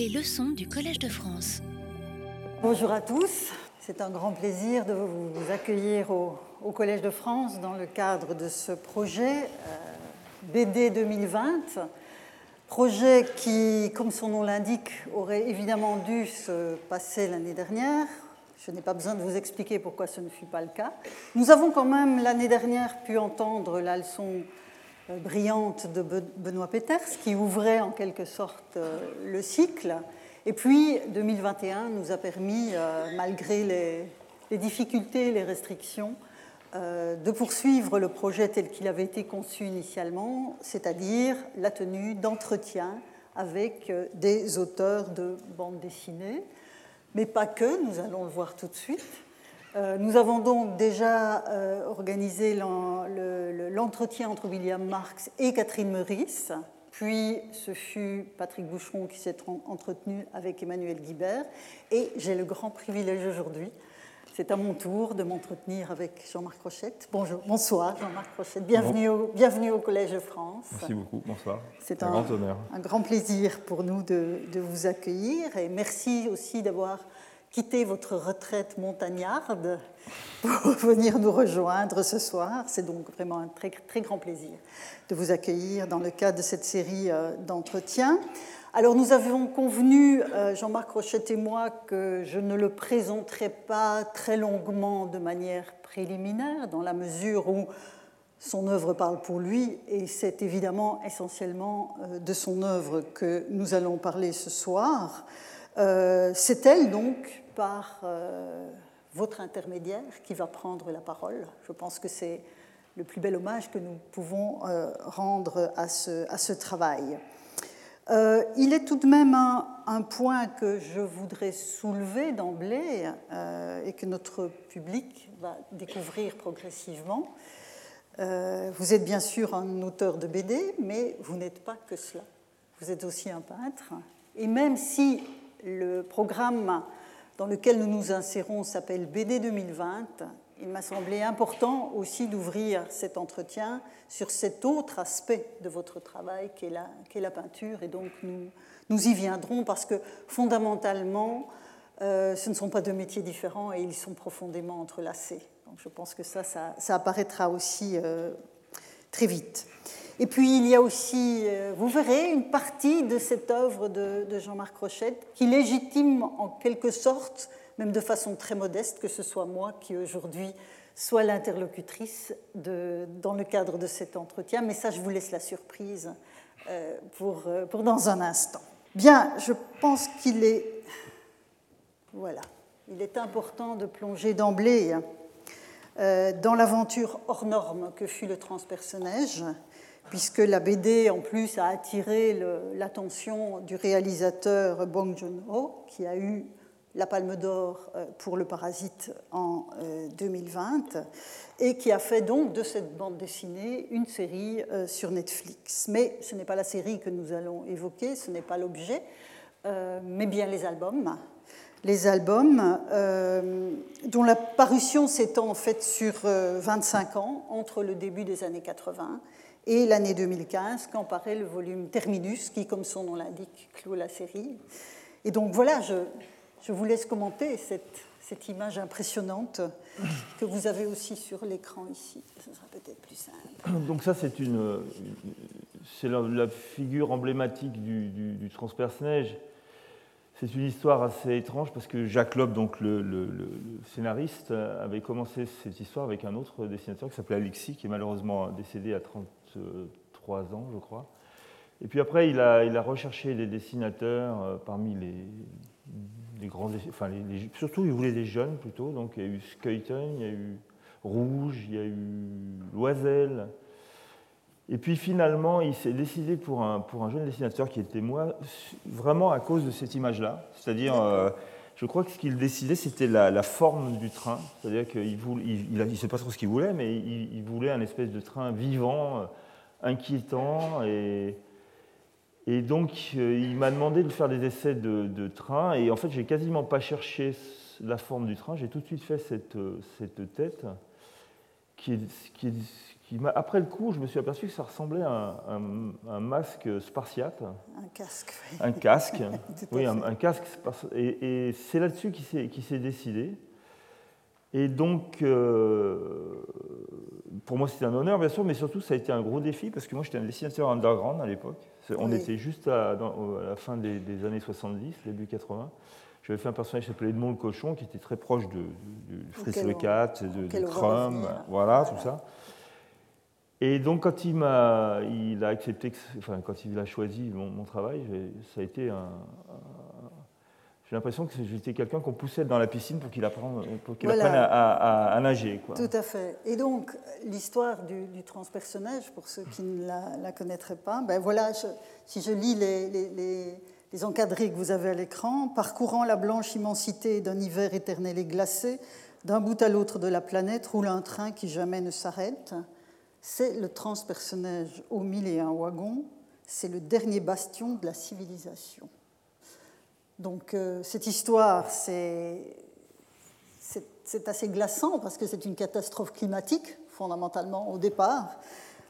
Les leçons du Collège de France. Bonjour à tous. C'est un grand plaisir de vous accueillir au, Collège de France dans le cadre de ce projet euh, BD 2020. Projet qui, comme son nom l'indique, aurait évidemment dû se passer l'année dernière. Je n'ai pas besoin de vous expliquer pourquoi ce ne fut pas le cas. Nous avons quand même l'année dernière pu entendre la leçon brillante de Benoît Peters, qui ouvrait en quelque sorte euh, le cycle. Et puis 2021 nous a permis, euh, malgré les, difficultés, les restrictions, de poursuivre le projet tel qu'il avait été conçu initialement, c'est-à-dire la tenue d'entretiens avec des auteurs de bandes dessinées, mais pas que, nous allons le voir tout de suite. Euh, nous avons donc déjà euh, organisé l'entretien entre William Marx et Catherine Meurice, puis ce fut Patrick Boucheron qui s'est entretenu avec Emmanuel Guibert, et j'ai le grand privilège aujourd'hui, c'est à mon tour de m'entretenir avec Jean-Marc Rochette. Bonjour, bonsoir Jean-Marc Rochette, bienvenue au, bienvenue au, Collège de France. Merci beaucoup, bonsoir. C'est un, grand honneur. Un grand plaisir pour nous de, de vous accueillir, et merci aussi d'avoir quitter votre retraite montagnarde pour venir nous rejoindre ce soir. C'est donc vraiment un très, très grand plaisir de vous accueillir dans le cadre de cette série euh, d'entretiens. Alors nous avions convenu, euh, Jean-Marc Rochette et moi, que je ne le présenterai pas très longuement de manière préliminaire, dans la mesure où son œuvre parle pour lui, et c'est évidemment essentiellement euh, de son œuvre que nous allons parler ce soir. C'est elle donc par euh, votre intermédiaire qui va prendre la parole. Je pense que c'est le plus bel hommage que nous pouvons euh, rendre à ce, travail. Euh, il est tout de même un, point que je voudrais soulever d'emblée et que notre public va découvrir progressivement. vous êtes bien sûr un auteur de BD, mais vous n'êtes pas que cela. Vous êtes aussi un peintre. Et même si le programme dans lequel nous nous insérons s'appelle BD 2020. Il m'a semblé important aussi d'ouvrir cet entretien sur cet autre aspect de votre travail qu'est la, la peinture. Et donc nous, y viendrons parce que fondamentalement, euh, ce ne sont pas deux métiers différents et ils sont profondément entrelacés. Donc je pense que ça, ça, apparaîtra aussi euh, très vite. Et puis il y a aussi, euh, vous verrez, une partie de cette œuvre de, Jean-Marc Rochette qui légitime en quelque sorte, même de façon très modeste, que ce soit moi qui aujourd'hui soit l'interlocutrice dans le cadre de cet entretien. Mais ça, je vous laisse la surprise euh, euh, pour dans un instant. Bien, je pense qu'il est, voilà, il est important de plonger d'emblée dans l'aventure hors norme que fut le transpersonnage puisque la BD, en plus, a attiré l'attention du réalisateur Bong Joon-ho, qui a eu la Palme d'Or euh, pour Le Parasite en 2020, euh, et qui a fait donc de cette bande dessinée une série euh, sur Netflix. Mais ce n'est pas la série que nous allons évoquer, ce n'est pas l'objet, mais bien les albums. Les albums dont la parution s'étend en fait sur 25 ans, entre le début des années 80 et l'année 2015, quand paraît le volume Terminus, qui, comme son nom l'indique, clôt la série. Et donc voilà, je, je vous laisse commenter cette, cette, image impressionnante que vous avez aussi sur l'écran ici. Ce sera peut-être plus simple. Donc ça, c'est une, c'est la, figure emblématique du, du, du transperce-neige. C'est une histoire assez étrange parce que Jacques Loeb, donc le, le, scénariste, avait commencé cette histoire avec un autre dessinateur qui s'appelait Alexis, qui est malheureusement décédé à 30, trois ans, je crois. Et puis après, il a, recherché des dessinateurs euh, parmi les, grands. Enfin, surtout, il voulait des jeunes plutôt. Donc, il y a eu Skuyten, il y a eu Rouge, il y a eu Loisel. Et puis finalement, il s'est décidé pour un, pour un jeune dessinateur qui était moi, vraiment à cause de cette image-là. C'est-à-dire, euh, je crois que ce qu'il décidait, c'était la, forme du train. C'est-à-dire qu'il il, il, sait pas trop ce qu'il voulait, mais il, voulait un espèce de train vivant, euh, inquiétant. Et, donc, euh, il m'a demandé de faire des essais de, train. Et en fait, j'ai quasiment pas cherché la forme du train. J'ai tout de suite fait cette, cette tête qui après le coup, je me suis aperçu que ça ressemblait à un, masque spartiate. Un casque. Oui. Un casque. oui, un, casque. Et, c'est là-dessus qu'il s'est décidé. Et donc, euh, pour moi, c'était un honneur, bien sûr, mais surtout, ça a été un gros défi parce que moi, j'étais un dessinateur underground à l'époque. On était juste à, la fin des, années 70, début 80. J'avais fait un personnage qui s'appelait Edmond le Cochon, qui était très proche de, de Fritz le Cat, de, de Crum, voilà, tout ça. Et donc, quand il, m'a, il a accepté, enfin, quand il a choisi mon, travail, ça a été un, j'ai l'impression que j'étais quelqu'un qu'on poussait dans la piscine pour qu'il apprenne, pour qu'il apprenne à, nager. Quoi. Tout à fait. Et donc, l'histoire du, transpersonnage, pour ceux qui ne la, connaîtraient pas, ben voilà, si je lis les, les, les, encadrés que vous avez à l'écran, parcourant la blanche immensité d'un hiver éternel et glacé, d'un bout à l'autre de la planète roule un train qui jamais ne s'arrête c'est le transpersonnage au mille et un wagons, c'est le dernier bastion de la civilisation. Donc euh, cette histoire, c'est assez glaçant parce que c'est une catastrophe climatique, fondamentalement, au départ.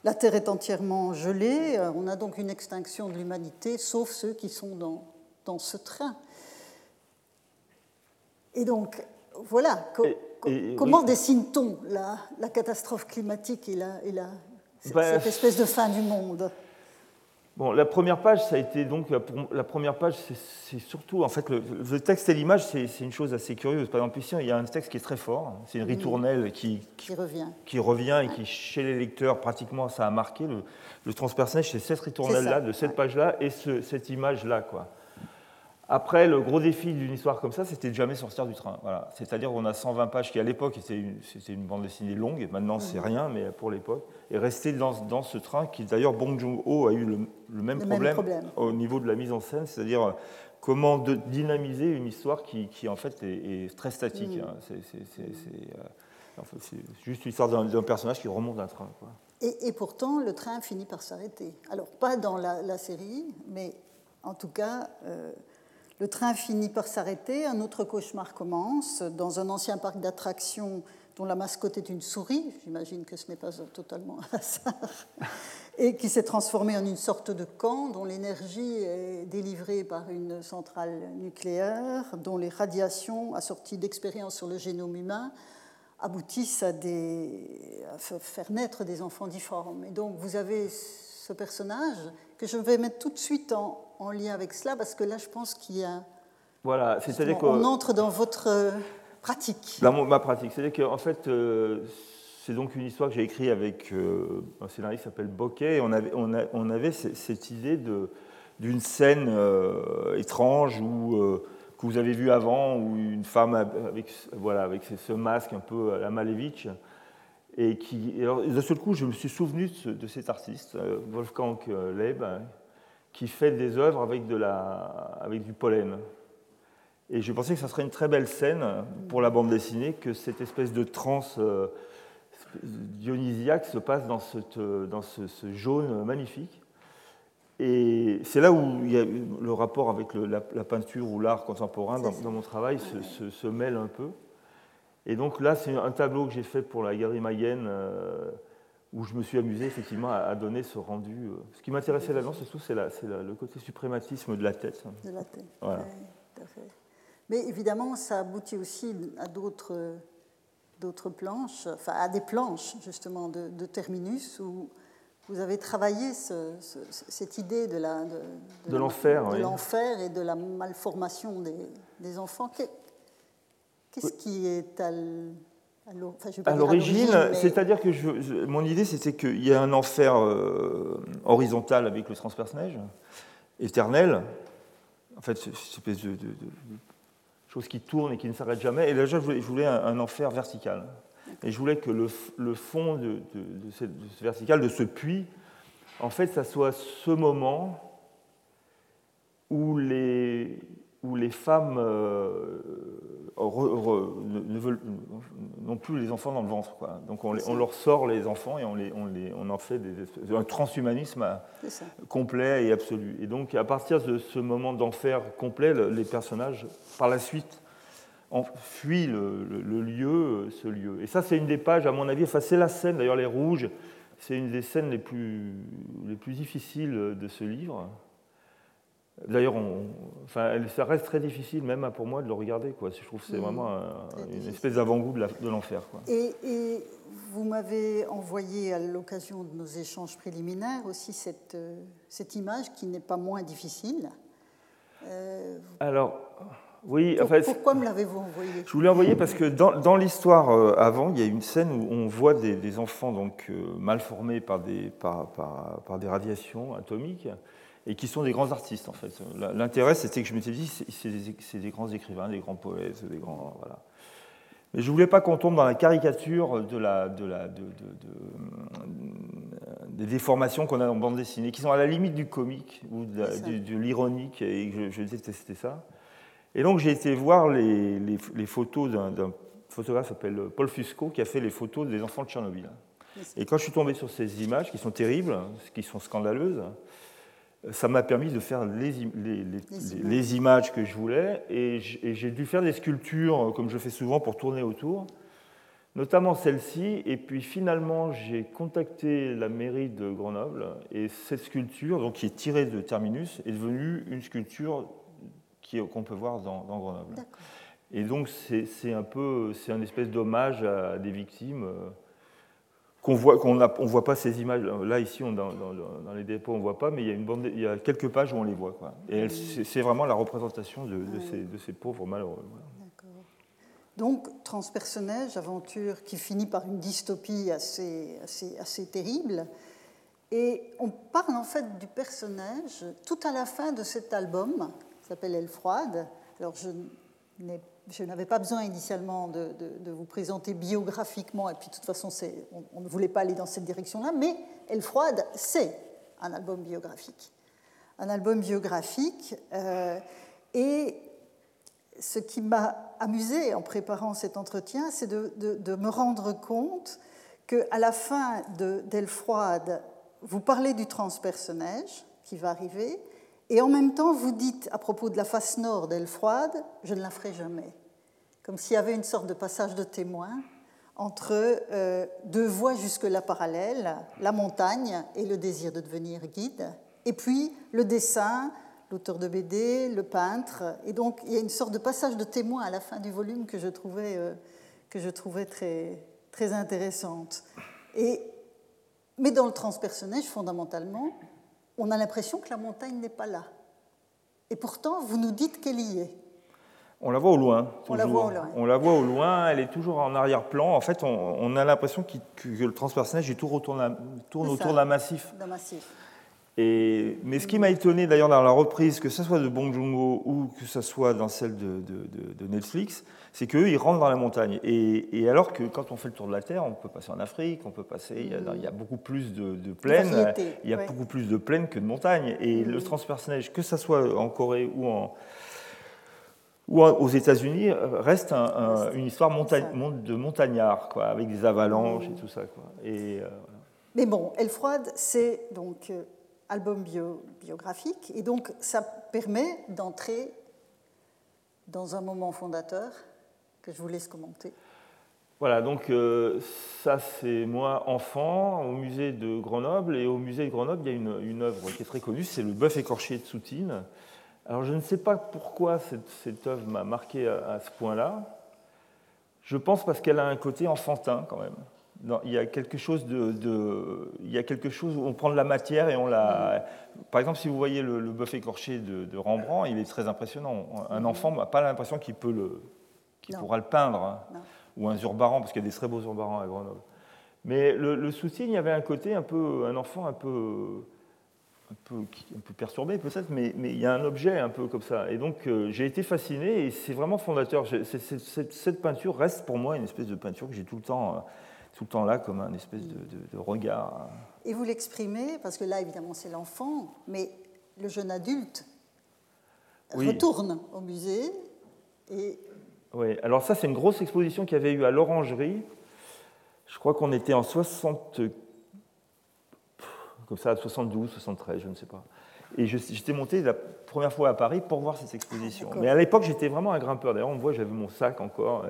La Terre est entièrement gelée, euh, on a donc une extinction de l'humanité, sauf ceux qui sont dans, dans ce train. Et donc, voilà. Comment dessine-t-on la, catastrophe climatique et, la, cette espèce de fin du monde? Bon, la première page, ça a été donc la première page, c'est surtout en fait le, texte et l'image, c'est une chose assez curieuse. Par exemple, ici, il y a un texte qui est très fort. C'est une ritournelle qui, qui, revient, qui revient et qui, chez les lecteurs, pratiquement, ça a marqué. Le, le transpersonnage, c'est cette ritournelle-là, de cette page-là et cette image-là, quoi. Après, le gros défi d'une histoire comme ça, c'était de jamais sortir du train. Voilà. C'est-à-dire qu'on a 120 pages qui, à l'époque, c'était une, bande dessinée longue, maintenant c'est mhm. rien, mais pour l'époque, et rester dans, ce train qui, d'ailleurs, Bong Joon-ho a eu le, même, problème au niveau de la mise en scène, c'est-à-dire euh, comment de dynamiser une histoire qui, en fait, est, très statique. Mhm. Hein. Euh, c'est juste l'histoire d'un personnage qui remonte d'un train. Et, pourtant, le train finit par s'arrêter. Alors, pas dans la, série, mais en tout cas... Euh, le train finit par s'arrêter, un autre cauchemar commence dans un ancien parc d'attractions dont la mascotte est une souris, j'imagine que ce n'est pas totalement un hasard, et qui s'est transformé en une sorte de camp dont l'énergie est délivrée par une centrale nucléaire, dont les radiations, assorties d'expériences sur le génome humain, aboutissent à, à faire naître des enfants difformes. Et donc vous avez ce personnage que je vais mettre tout de suite en, en lien avec cela, parce que là, je pense qu'il y a. Voilà, c'est-à-dire qu'on entre dans votre euh, pratique. Dans ma pratique. C'est-à-dire qu'en fait, euh, c'est donc une histoire que j'ai écrite avec euh, un scénariste qui s'appelle Bokeh, et on avait, on, on avait cette idée d'une scène étrange où, que vous avez vue avant, où une femme avec, voilà, avec ce masque un peu à la Malevich, et qui, et alors, d'un seul coup, je me suis souvenu de, de cet artiste, Wolfgang Leib, qui fait des œuvres avec, de la, avec du pollen. Et je pensais que ça serait une très belle scène pour la bande dessinée, que cette espèce de transe euh, dionysiaque se passe dans, cette, dans ce, jaune magnifique. Et c'est là où il y a le rapport avec la, peinture ou l'art contemporain dans, mon travail se, se, mêle un peu. Et donc là, c'est un tableau que j'ai fait pour la Galerie Mayenne. Euh, où je me suis amusé effectivement à, donner ce rendu. Euh. Ce qui m'intéressait là-dedans, surtout, c'est le côté suprématisme de la tête. De la tête, voilà. tout à fait. Mais évidemment, ça aboutit aussi à d'autres, d'autres planches, enfin à des planches justement de, Terminus, où vous avez travaillé cette idée de, la, de, l'enfer, de l'enfer et de la malformation des, des enfants. Qu'est-ce qui est à à l'origine, c'est-à-dire que je, mon idée, c'était qu'il y a un enfer euh, horizontal avec le transpersonnage, éternel, en fait, cette espèce de, chose qui tourne et qui ne s'arrête jamais. Et là, je voulais, un, enfer vertical. Et je voulais que le, fond de, ce vertical, de ce puits, en fait, ça soit ce moment où les, où les femmes euh, ne veulent, n'ont plus les enfants dans le ventre. Quoi. Donc on, leur sort les enfants et on, les, on, les, on en fait des, un transhumanisme complet et absolu. Et donc à partir de ce moment d'enfer complet, les personnages, par la suite, fuit le, lieu, ce lieu. Et ça, c'est une des pages, à mon avis, enfin, c'est la scène, d'ailleurs, les rouges, c'est une des scènes les plus, les plus difficiles de ce livre. D'ailleurs, enfin, ça reste très difficile, même pour moi, de le regarder. Quoi. Je trouve que c'est mmh. vraiment une espèce d'avant-goût de l'enfer. Et, et, vous m'avez envoyé à l'occasion de nos échanges préliminaires aussi cette, euh, cette image qui n'est pas moins difficile. Euh, Alors, oui. pourquoi me l'avez-vous envoyé? Je vous l'ai envoyé parce que dans, dans l'histoire euh, avant, il y a une scène où on voit des, enfants donc, mal formés par des, par, par, par des radiations atomiques et qui sont des grands artistes en fait. L'intérêt c'était que je m'étais dit c'est des, grands écrivains, des grands poètes, des grands voilà. Mais je ne voulais pas qu'on tombe dans la caricature de la, de la, de, des déformations qu'on a en bande dessinée, qui sont à la limite du comique ou de, l'ironique, et je, je, détestais ça. Et donc j'ai été voir les, les, les photos d'un photographe qui s'appelle Paul Fusco, qui a fait les photos des enfants de Tchernobyl. Et quand je suis tombé sur ces images, qui sont terribles, qui sont scandaleuses, ça m'a permis de faire les, les, images que je voulais et j'ai dû faire des sculptures, comme je fais souvent, pour tourner autour, notamment celle-ci. Et puis finalement, j'ai contacté la mairie de Grenoble et cette sculpture, donc, qui est tirée de Terminus, est devenue une sculpture qu'on peut voir dans, dans Grenoble. Et donc c'est un peu, c'est un espèce d'hommage à des victimes. Qu'on voit, qu'on on voit pas ces images. Là, ici, on, dans, dans, les dépôts, on ne voit pas, mais il y, a une bande, il y a quelques pages où on les voit. Quoi. Et c'est vraiment la représentation de, ces, de ces, pauvres malheureux. Donc, Transpersonnage, aventure qui finit par une dystopie assez, assez, assez terrible. Et on parle en fait du personnage tout à la fin de cet album, qui s'appelle Elle froide. Alors, je n'ai je n'avais pas besoin initialement de, vous présenter biographiquement, et puis de toute façon, on, ne voulait pas aller dans cette direction-là, mais Elle froide, c'est un album biographique. Un album biographique, euh, et ce qui m'a amusé en préparant cet entretien, c'est de, me rendre compte qu'à la fin d'Elle froide, vous parlez du transpersonnage qui va arriver, et en même temps, vous dites à propos de la face nord d'Elle froide, je ne la ferai jamais comme s'il y avait une sorte de passage de témoin entre euh, deux voies jusque-là parallèles, la montagne et le désir de devenir guide, et puis le dessin, l'auteur de BD, le peintre. Et donc il y a une sorte de passage de témoin à la fin du volume que je trouvais, euh, que je trouvais très, très intéressante. Et, mais dans le transpersonnage, fondamentalement, on a l'impression que la montagne n'est pas là. Et pourtant, vous nous dites qu'elle y est. On la voit au loin. On la voit au loin. On la voit au loin, elle est toujours en arrière-plan. En fait, on, a l'impression que, le transpersonnage tourne, tourne autour d'un massif. massif. Et, mais ce qui m'a étonné d'ailleurs dans la reprise, que ce soit de Bong Joon-ho ou que ce soit dans celle de, Netflix, c'est qu'eux, ils rentrent dans la montagne. Et, alors que quand on fait le tour de la Terre, on peut passer en Afrique, on peut passer, il y a, beaucoup plus de, plaines, il y a beaucoup plus de plaines que de montagnes. Et le transpersonnage, que ce soit en Corée ou en, ou aux États-Unis euh, reste une histoire de montagnard, quoi, avec des avalanches et tout ça. Quoi. Et, euh, Mais bon, Elle froide, c'est donc euh, album biographique, et donc ça permet d'entrer dans un moment fondateur que je vous laisse commenter. Voilà, donc ça c'est moi enfant au musée de Grenoble, et au musée de Grenoble il y a une, une œuvre qui est très connue, c'est le bœuf écorché de Soutine alors je ne sais pas pourquoi cette, œuvre m'a marqué à, ce point-là. Je pense parce qu'elle a un côté enfantin quand même. il y a quelque chose de, il y a quelque chose où on prend de la matière et on la. Par exemple, si vous voyez le, le bœuf écorché de, Rembrandt, il est très impressionnant. Un enfant n'a pas l'impression qu'il peut le, qu'il pourra le peindre, hein. ou un Zurbaran, parce qu'il y a des très beaux Zurbarans à Grenoble. Mais le, le souci, il y avait un côté un peu, un enfant un peu un peu, un peu perturbé peut-être, mais, mais, il y a un objet un peu comme ça. Et donc euh, j'ai été fasciné et c'est vraiment fondateur. cette peinture reste pour moi une espèce de peinture que j'ai tout le temps, euh, tout le temps là comme un espèce de, regard. Et vous l'exprimez, parce que là évidemment c'est l'enfant, mais le jeune adulte retourne au musée et... Oui, alors ça c'est une grosse exposition qu'il y avait eu à l'Orangerie. Je crois qu'on était en 60 comme ça, 72, 73, je ne sais pas. Et j'étais monté la première fois à Paris pour voir cette exposition. Mais à l'époque, j'étais vraiment un grimpeur. D'ailleurs, on me voit, j'avais mon sac encore.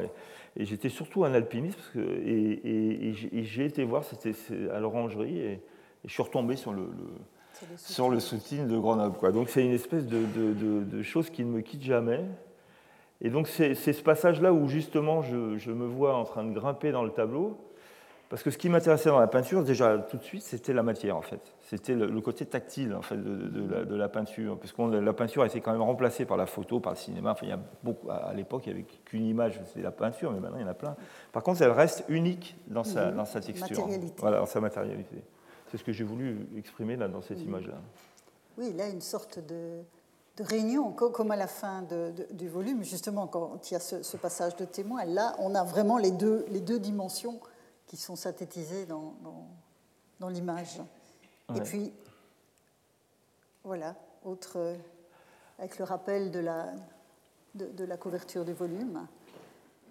Et, j'étais surtout un alpiniste. Parce que, et, j'ai été voir, c'était à l'orangerie. Et, je suis retombé sur le, sur le soutien de Grenoble. Quoi. Donc c'est une espèce de, de, de, chose qui ne me quitte jamais. Et donc c'est ce passage-là où justement je, je, me vois en train de grimper dans le tableau. Parce que ce qui m'intéressait dans la peinture, déjà tout de suite, c'était la matière en fait. C'était le, côté tactile en fait de, la, de la, peinture, parce que la peinture a été quand même remplacée par la photo, par le cinéma. Enfin, il y a beaucoup, à l'époque, il n'y avait qu'une image, c'était la peinture, mais maintenant il y en a plein. Par contre, elle reste unique dans sa, dans sa texture, voilà, dans sa matérialité. C'est ce que j'ai voulu exprimer là, dans cette image-là. Oui, là, une sorte de, de réunion, comme à la fin du volume, justement, quand il y a ce, ce, passage de témoin, là, on a vraiment les deux, les deux dimensions qui sont synthétisées dans, dans, l'image. Et puis, voilà, autre, avec le rappel de la, de, la couverture du volume.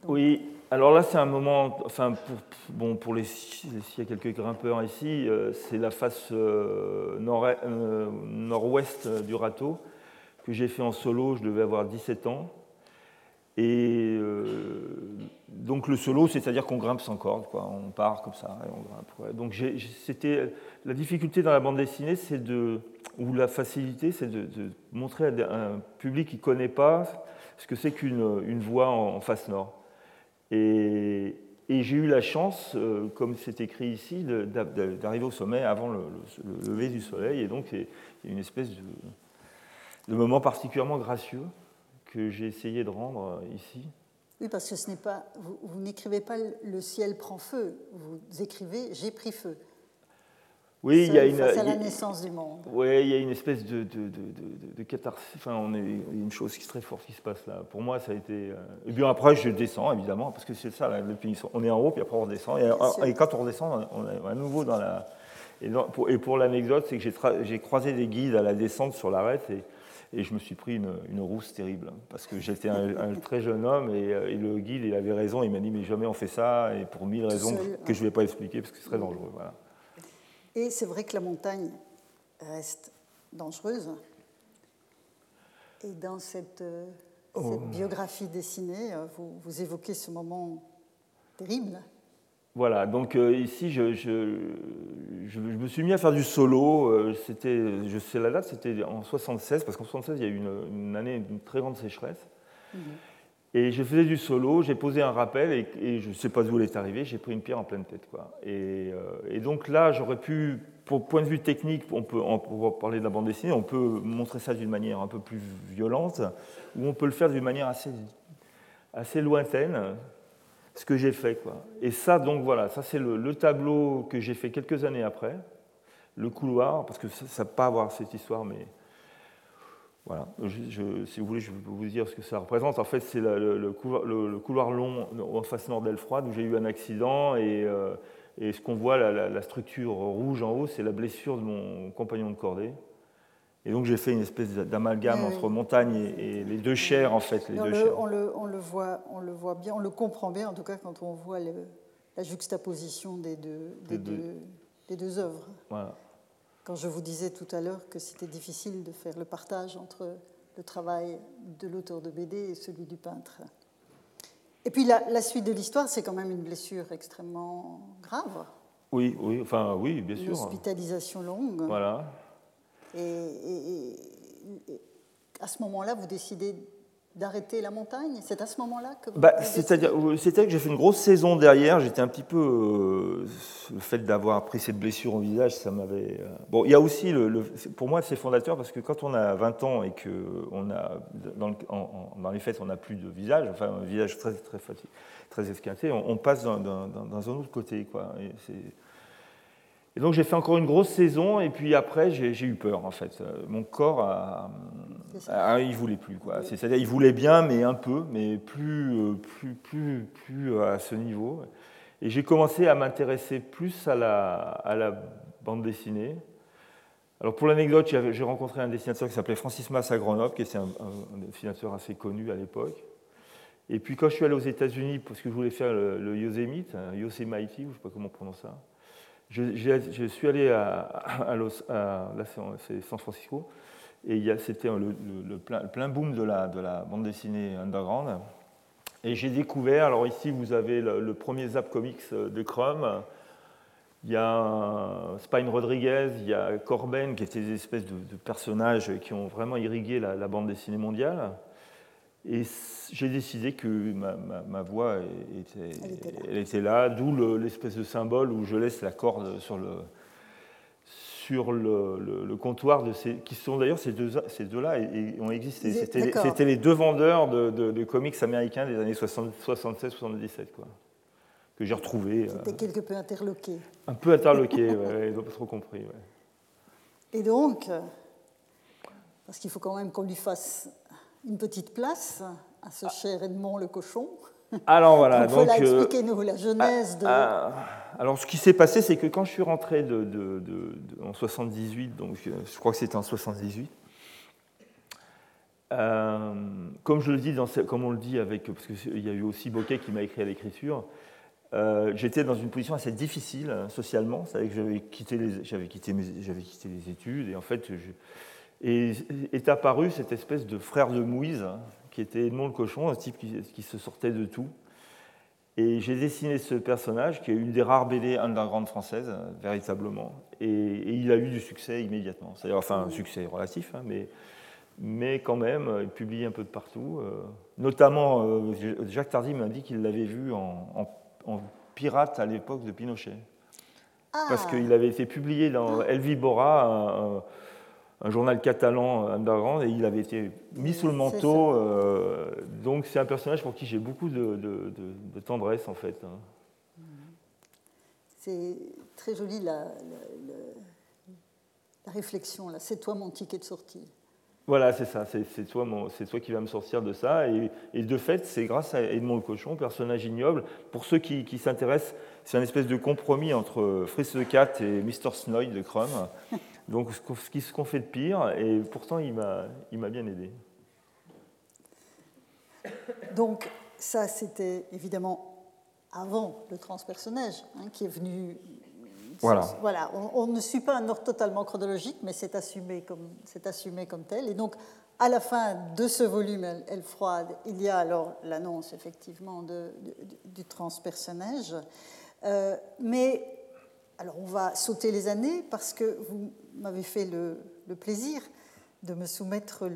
oui, alors là, c'est un moment, enfin, pour, bon, pour les, s'il y a quelques grimpeurs ici, euh, c'est la face euh, euh, nord-ouest du râteau que j'ai fait en solo, je devais avoir 17 ans. Et donc le solo, c'est-à-dire qu'on grimpe sans corde, on part comme ça et on grimpe. Donc c'était la difficulté dans la bande dessinée, c'est de ou la facilité, c'est de, montrer à un public qui ne connaît pas ce que c'est qu'une une voie en, face nord. Et, j'ai eu la chance, euh, comme c'est écrit ici, d'arriver au sommet avant le, lever du soleil. Et donc il y a une espèce de moment particulièrement gracieux que j'ai essayé de rendre euh, ici. Oui, parce que ce n'est pas, vous, n'écrivez pas le ciel prend feu, vous écrivez j'ai pris feu. Oui, il y a une. Face à la naissance du monde. Oui, il y a une espèce de, de, de, de catharsis. Enfin, on est, il y a une chose qui est très forte qui se passe là. Pour moi, ça a été. Euh, et bien après, je descends, évidemment, parce que c'est ça, définition. On est en haut, puis après, on redescend. Et, et, quand on redescend, on est à nouveau dans la. Et, pour, et pour l'anecdote, c'est que j'ai croisé des guides à la descente sur l'arête. Et, et je me suis pris une, une rousse terrible, parce que j'étais un, très jeune homme, euh, et, le guide, il avait raison, il m'a dit, mais jamais on fait ça, et pour mille raisons que je ne vais pas expliquer, parce que ce serait dangereux. Voilà. Et c'est vrai que la montagne reste dangereuse. Et dans cette, euh, oh. biographie dessinée, euh, vous, vous évoquez ce moment terrible. Voilà, donc euh, ici, je, je, je, me suis mis à faire du solo. Euh, c'était, je sais la date, c'était en 76, parce qu'en 76, il y a eu une, année d'une très grande sécheresse. Mhm. Et je faisais du solo, j'ai posé un rappel, et, je ne sais pas d'où il est arrivé, j'ai pris une pierre en pleine tête. Quoi. Et, euh, et donc là, j'aurais pu, pour point de vue technique, on peut, on peut parler de la bande dessinée, on peut montrer ça d'une manière un peu plus violente, ou on peut le faire d'une manière assez, assez lointaine, ce que j'ai fait. Quoi. Et ça, donc voilà, ça c'est le, tableau que j'ai fait quelques années après, le couloir, parce que ça ne peut pas avoir cette histoire, mais voilà. si vous voulez, je peux vous dire ce que ça représente. En fait, c'est le, couloir, long en face nord d'Elfroide où j'ai eu un accident et, euh, et ce qu'on voit, la, structure rouge en haut, c'est la blessure de mon compagnon de cordée. Et donc j'ai fait une espèce d'amalgame entre montagne et, les deux chairs, en fait. Les on, deux le, On, le, on, le, voit, on le voit bien, on le comprend bien, en tout cas quand on voit la juxtaposition des deux, des, deux, des deux œuvres. Quand je vous disais tout à l'heure que c'était difficile de faire le partage entre le travail de l'auteur de BD et celui du peintre. Et puis la, la suite de l'histoire, c'est quand même une blessure extrêmement grave. Oui, oui, enfin oui, bien sûr. Une hospitalisation longue. Voilà. Et, à ce moment-là, vous décidez d'arrêter la montagne? C'est à ce moment-là que bah, C'est-à-dire que j'ai fait une grosse saison derrière. J'étais un petit peu. Euh, le fait d'avoir pris cette blessure au visage, ça m'avait. Euh, bon, il y a aussi. Le, pour moi, c'est fondateur parce que quand on a 20 ans et que on a, dans, dans les faits, on n'a plus de visage, enfin, un visage très, très, très esquinté, on, passe dans, dans, dans, un autre côté. Quoi. Et c'est et donc j'ai fait encore une grosse saison et puis après j'ai eu peur en fait. Euh, mon corps, a, a, il voulait plus quoi. C'est-à-dire il voulait bien mais un peu, mais plus euh, plus plus plus à ce niveau. Et j'ai commencé à m'intéresser plus à la, à la bande dessinée. Alors pour l'anecdote, j'ai rencontré un dessinateur qui s'appelait Francis Mass à Grenoble, qui était un, dessinateur assez connu à l'époque. Et puis quand je suis allé aux États-Unis parce que je voulais faire le, Yosemite, Yosemite, je ne sais pas comment on prononce ça, je, suis allé à, San Francisco Et c'était le, le, plein, boom de la, de la, bande dessinée underground. Et j'ai découvert, alors ici vous avez le, premier Zap Comics de Chrome. Il y a Spine Rodriguez, il y a Corben, qui étaient des espèces de, personnages qui ont vraiment irrigué la, bande dessinée mondiale. Et j'ai décidé que ma, ma, voix était, elle était là, d'où l'espèce de symbole où je laisse la corde sur le, sur le, comptoir de ces, qui sont d'ailleurs ces deux, ces deux-là et, ont existé. C'était les deux vendeurs de, comics américains des années 76-77, quoi, que j'ai retrouvés. C'était euh, quelque peu interloqué. Un peu interloqué, ouais, ils n'ont pas trop compris. Et donc, euh, parce qu'il faut quand même qu'on lui fasse une petite place à ce cher Edmond le cochon. Alors voilà. donc, euh, expliquez-nous la genèse de. Ah, ah, alors, ce qui s'est passé, c'est que quand je suis rentré de, en 78, donc je crois que c'était en 78, euh, comme, je le dis dans, comme on le dit avec, parce qu'il y a eu aussi Boquet qui m'a écrit à l'écriture, euh, j'étais dans une position assez difficile hein, socialement, c'est-à-dire que j'avais quitté, les, j'avais, quitté j'avais quitté les études, et en fait, et est apparu cette espèce de frère de Mouise, hein, qui était Edmond le Cochon, un type qui se sortait de tout, et j'ai dessiné ce personnage, qui est une des rares BD underground françaises, véritablement. Et, il a eu du succès immédiatement. C'est-à-dire, enfin, un succès relatif, hein, mais, mais quand même, il publie un peu de partout. Euh, notamment, euh, Jacques Tardy m'a dit qu'il l'avait vu en, pirate à l'époque de Pinochet. Ah. Parce qu'il avait été publié dans El Vibora, un journal catalan underground, et il avait été mis sous le manteau. Euh, donc c'est un personnage pour qui j'ai beaucoup de, tendresse, en fait. Hein. C'est très joli la, la, réflexion, là. C'est toi mon ticket de sortie. Voilà, c'est ça, c'est toi, toi, qui vas me sortir de ça. Et, de fait, c'est grâce à Edmond le Cochon, personnage ignoble. Pour ceux qui, qui s'intéressent, c'est un espèce de compromis entre Fritz the Cat et Mr. Snoy de Crum. Donc ce qu'on fait de pire, et pourtant il m'a bien aidé. Donc ça c'était évidemment avant le transpersonnage hein, qui est venu. Voilà. voilà on, ne suit pas un ordre totalement chronologique, mais c'est assumé comme assumé comme tel. Et donc à la fin de ce volume, Elle, froide, il y a alors l'annonce effectivement de, du transpersonnage. Euh, mais alors on va sauter les années parce que vous m'avez fait le, plaisir de me soumettre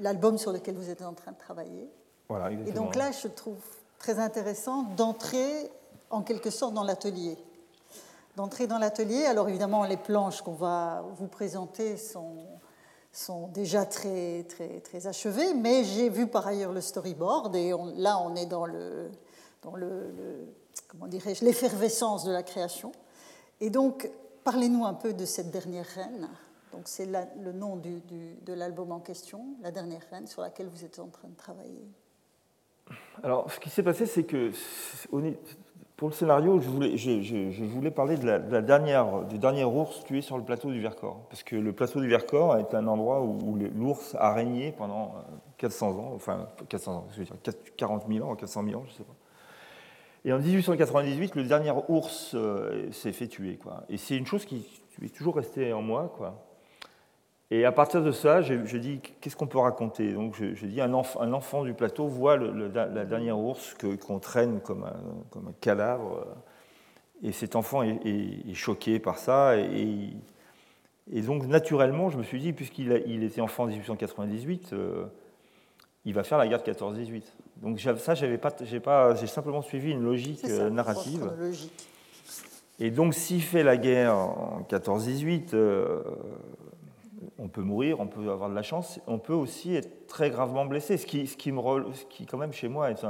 l'album sur lequel vous êtes en train de travailler. Voilà, Et donc là, je trouve très intéressant d'entrer en quelque sorte dans l'atelier. D'entrer dans l'atelier. Alors évidemment, les planches qu'on va vous présenter sont, sont déjà très, très, très achevées, mais j'ai vu par ailleurs le storyboard et là, on est dans le, dans le, comment dirais-je, l'effervescence de la création. Et donc, Parlez-nous un peu de cette dernière reine. Donc c'est le nom de l'album en question, La dernière reine, sur laquelle vous êtes en train de travailler. Alors, ce qui s'est passé, c'est que pour le scénario, je voulais, parler de la, dernière, du dernier ours tué sur le plateau du Vercors. Parce que le plateau du Vercors est un endroit où, l'ours a régné pendant 400 euh, ans, enfin 400 ans, je veux dire 40 000 ans, 400 000 ans, je ne sais pas. Et en 1898, le dernier ours euh, s'est fait tuer. Quoi. Et c'est une chose qui est toujours restée en moi. Quoi. Et à partir de ça, je, dis qu'est-ce qu'on peut raconter? Donc je, dis un, enfant du plateau voit le, la dernière ours qu'on traîne comme un, comme un, cadavre. Et cet enfant est, choqué par ça. Et, donc naturellement, je me suis dit, puisqu'il il était enfant en 1898, euh, il va faire la guerre de 14-18. Donc ça, j'avais pas, j'ai pas, j'ai simplement suivi une logique euh, narrative. Et donc, s'il fait la guerre en 14-18, euh, on peut mourir, on peut avoir de la chance, on peut aussi être très gravement blessé. Ce qui, ce qui, me, ce qui quand même, chez moi, est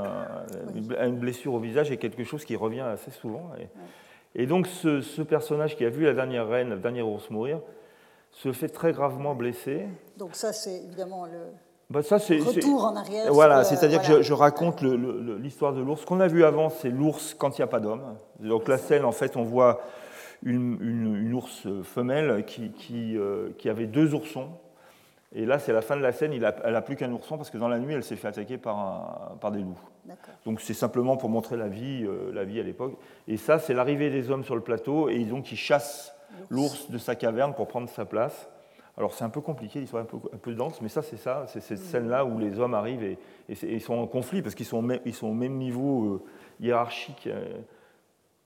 une blessure au visage est quelque chose qui revient assez souvent. Et, donc, ce, ce, personnage qui a vu la dernière reine, la dernière ours mourir, se fait très gravement blessé. Donc ça, c'est évidemment le, bah, ça, c'est, Retour en arrière. Voilà, c'est-à-dire que je, raconte l'histoire de l'ours. Ce qu'on a vu avant, c'est l'ours quand il n'y a pas d'homme. Donc la scène, en fait, on voit une, une, ours femelle qui, qui, euh, qui, avait deux oursons. Et là, c'est la fin de la scène, il a, elle n'a plus qu'un ourson parce que dans la nuit, elle s'est fait attaquer par, par des loups. Donc c'est simplement pour montrer la vie, euh, la vie à l'époque. Et ça, c'est l'arrivée des hommes sur le plateau et donc ils chassent l'ours de sa caverne pour prendre sa place. Alors c'est un peu compliqué, l'histoire est un peu, un peu dense, mais ça c'est ça, c'est cette scène-là où les hommes arrivent et, ils sont en conflit parce qu'ils sont, ils sont au même niveau euh, hiérarchique, euh,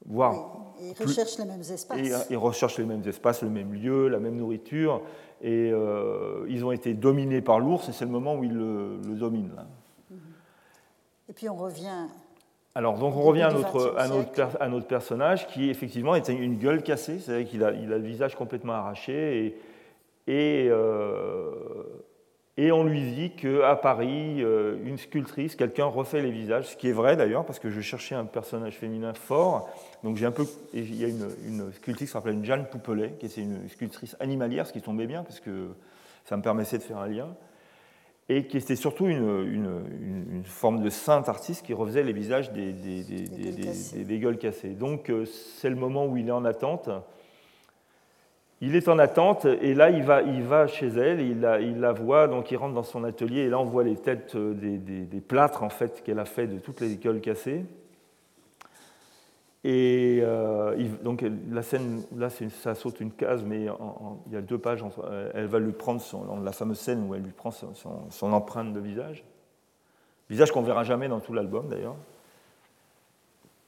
voire... ils recherchent les mêmes espaces. Et, ils recherchent les mêmes espaces, le même lieu, la même nourriture, et euh, ils ont été dominés par l'ours et c'est le moment où ils le, dominent. Et puis on revient alors, donc on revient à notre, à, notre, à notre, personnage qui, effectivement, est une gueule cassée, c'est-à-dire qu'il a, il a, le visage complètement arraché et, et, euh, et on lui dit qu'à Paris, euh, une sculptrice, quelqu'un refait les visages, ce qui est vrai d'ailleurs, parce que je cherchais un personnage féminin fort. Donc j'ai un peu, il y a une, une sculptrice qui s'appelle une Jeanne Poupelet, qui est une sculptrice animalière, ce qui tombait bien, parce que ça me permettait de faire un lien et qui était surtout une, une, une, forme de sainte artiste qui refaisait les visages des, des, des, des gueules cassées. Donc euh, c'est le moment où il est en attente. Il est en attente et là il va, chez elle, il la, voit, donc il rentre dans son atelier et là on voit les têtes euh, des, plâtres en fait qu'elle a fait de toutes les gueules cassées. Et euh, donc la scène, là ça saute une case, mais il y a deux pages. Elle va lui prendre la fameuse scène où elle lui prend son, son empreinte de visage, visage qu'on verra jamais dans tout l'album d'ailleurs.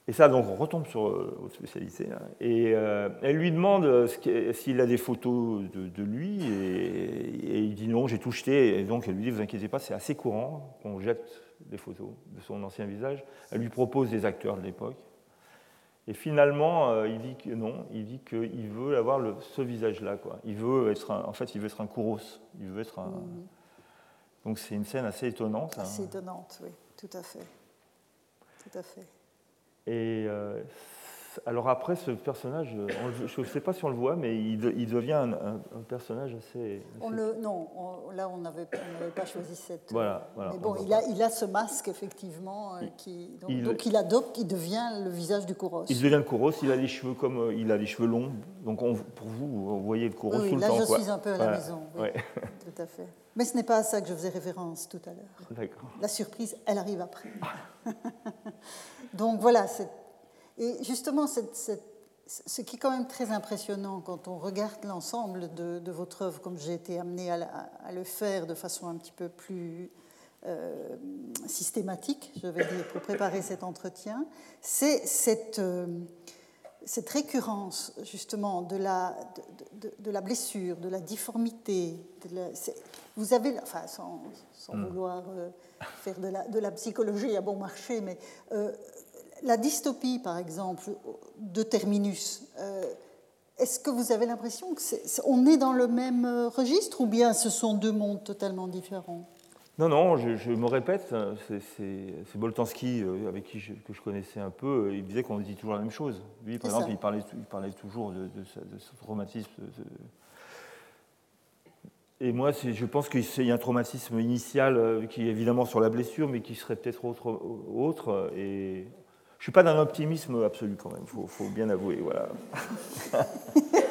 Et ça, donc, on retombe sur euh, votre spécialité. Hein. Et euh, elle lui demande euh, s'il a des photos de, lui, et, il dit non, j'ai tout jeté. Et donc, elle lui dit, vous inquiétez pas, c'est assez courant qu'on jette des photos de son ancien visage. Elle lui propose des acteurs de l'époque. Et finalement, il dit que non, il dit qu'il veut avoir le, ce visage-là. Il veut être en fait, il veut être un Kouros. Il veut être un... Mmh. Donc, c'est une scène assez étonnante. Hein. Assez étonnante, oui, tout à fait. Tout à fait. Et euh, alors après, ce personnage, je ne sais pas si on le voit, mais il, devient un, personnage assez... non, là, on n'avait pas choisi cette... Voilà, Mais bon, il a, il a, ce masque, effectivement, euh, qui, donc il, adopte, il devient le visage du Kouros. Il devient le Kouros, il a les cheveux comme... Euh, il a les cheveux longs, donc pour vous, vous voyez le Kouros tout le temps. Là, je suis un peu à la maison, oui, tout à fait. Mais ce n'est pas à ça que je faisais référence tout à l'heure. D'accord. La surprise, elle arrive après. Donc voilà, et justement, ce qui est quand même très impressionnant quand on regarde l'ensemble de, votre œuvre, comme j'ai été amenée à, le faire de façon un petit peu plus euh, systématique, je vais dire, pour préparer cet entretien, c'est cette, euh, cette, récurrence justement de la, de, la, blessure, de la difformité. vous avez, enfin, sans, hmm. vouloir euh, faire de la, de la, psychologie à bon marché, mais la dystopie, par exemple, de Terminus, euh, est-ce que vous avez l'impression qu'on est, est, dans le même euh, registre ou bien ce sont deux mondes totalement différents? Non, non, je, me répète, c'est Boltanski, euh, avec qui je, que je connaissais un peu, il disait qu'on dit toujours la même chose. Lui, par exemple, il parlait, il parlait, toujours de, ce traumatisme. Et moi, je pense qu'il y a un traumatisme initial qui est évidemment sur la blessure, mais qui serait peut-être autre, autre. Et je ne suis pas d'un optimisme absolu quand même, il faut, bien avouer. Voilà.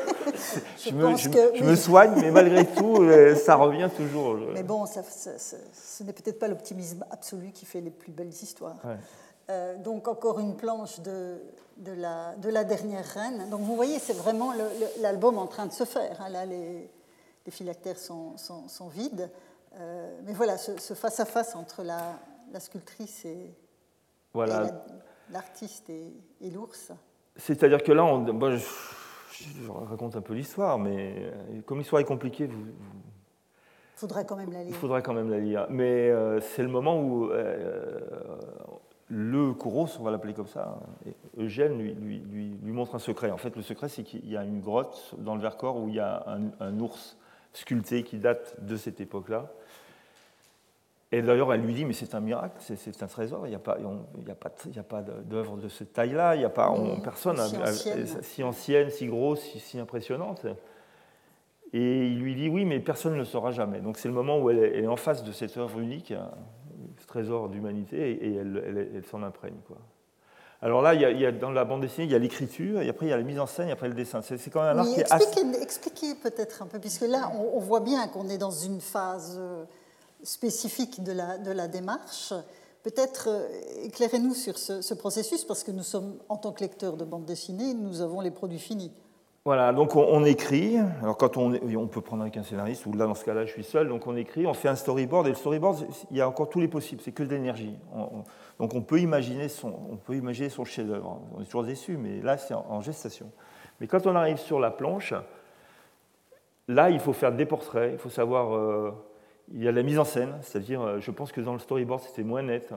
je, me, soigne, mais malgré tout, euh, ça revient toujours. Mais bon, ce n'est peut-être pas l'optimisme absolu qui fait les plus belles histoires. Euh, donc encore une planche de, de, la, de, la, dernière reine. Donc vous voyez, c'est vraiment l'album en train de se faire. Hein. Là, les, les phylactères sont, sont, vides. Euh, mais voilà, ce face-à-face entre la, la, sculptrice et, voilà. et la, l'artiste et, l'ours C'est-à-dire que là, on, je, raconte un peu l'histoire, mais euh, comme l'histoire est compliquée, vous, il faudrait quand même la lire. Il faudrait quand même la lire. Mais euh, c'est le moment où euh, le Kouros, on va l'appeler comme ça, hein, Eugène lui, lui, lui, montre un secret. En fait, le secret, c'est qu'il y a une grotte dans le Vercors où il y a un, un ours sculpté qui date de cette époque-là. Et d'ailleurs, elle lui dit, mais c'est un miracle, c'est un trésor, il n'y a pas, pas, pas d'œuvre de cette taille-là, il n'y a pas, personne si ancienne. si ancienne, si grosse, si, impressionnante. Et il lui dit, oui, mais personne ne le saura jamais. Donc c'est le moment où elle est, en face de cette œuvre unique, ce trésor d'humanité, et elle, elle, s'en imprègne. Quoi. Alors là, il y, a, dans la bande dessinée, il y a l'écriture, et après il y a la mise en scène, et après le dessin. C'est quand même un art qui est expliquez, expliquez peut-être un peu, puisque là, on, on voit bien qu'on est dans une phase euh, spécifique de la, de la démarche. Peut-être euh, éclairez-nous sur ce, processus, parce que nous sommes, en tant que lecteurs de bande dessinée, nous avons les produits finis. Voilà, donc on, écrit. Alors quand on, on peut prendre avec un scénariste, ou là dans ce cas-là je suis seul, donc on écrit, on fait un storyboard, et le storyboard, il y a encore tous les possibles, c'est que de l'énergie. Donc on peut imaginer son, son chef-d'œuvre. On est toujours déçu, mais là c'est en, gestation. Mais quand on arrive sur la planche, là il faut faire des portraits, il faut savoir, euh, il y a la mise en scène, c'est-à-dire, euh, je pense que dans le storyboard c'était moins net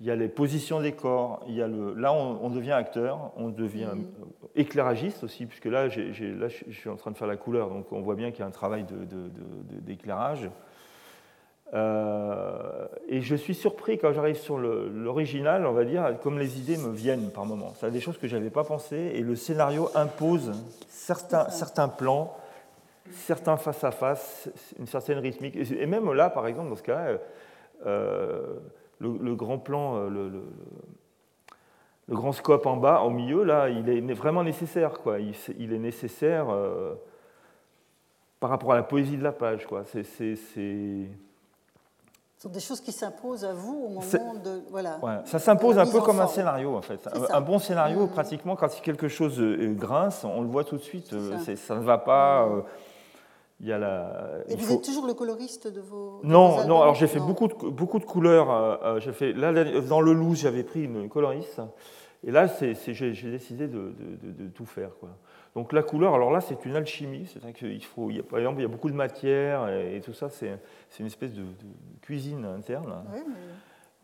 il y a les positions des corps, il y a le, là on, devient acteur, on devient mm. éclairagiste aussi, puisque là, là, je suis en train de faire la couleur, donc on voit bien qu'il y a un travail d'éclairage. Euh, et je suis surpris quand j'arrive sur l'original, on va dire, comme les idées me viennent par moments. C'est des choses que je n'avais pas pensées, et le scénario impose certains, certains plans, certains face-à-face, une certaine rythmique. Et même là, par exemple, dans ce cas-là, euh, le, grand plan, euh, le, le, grand scope en bas, au milieu, là, il est vraiment nécessaire. Quoi. Il, est nécessaire euh, par rapport à la poésie de la page. Quoi. C'est, Ce sont des choses qui s'imposent à vous au moment de. Voilà, ça s'impose un peu comme un scénario, en fait. Un, bon scénario, mmh. pratiquement, quand quelque chose euh, grince, on le voit tout de suite. Ça. ça. ne va pas. Mmh. Il y a la, Et vous êtes toujours le coloriste de vos. Non, non. Alors j'ai fait beaucoup de, beaucoup de couleurs. Euh, euh, j'ai fait là, dans le loup, j'avais pris une coloriste. Et là, j'ai décidé de, de, tout faire. Quoi. Donc la couleur, alors là, c'est une alchimie. C'est qu'il faut, il y a, par exemple, il y a beaucoup de matière et, tout ça. C'est une espèce de, cuisine interne. Oui, mais...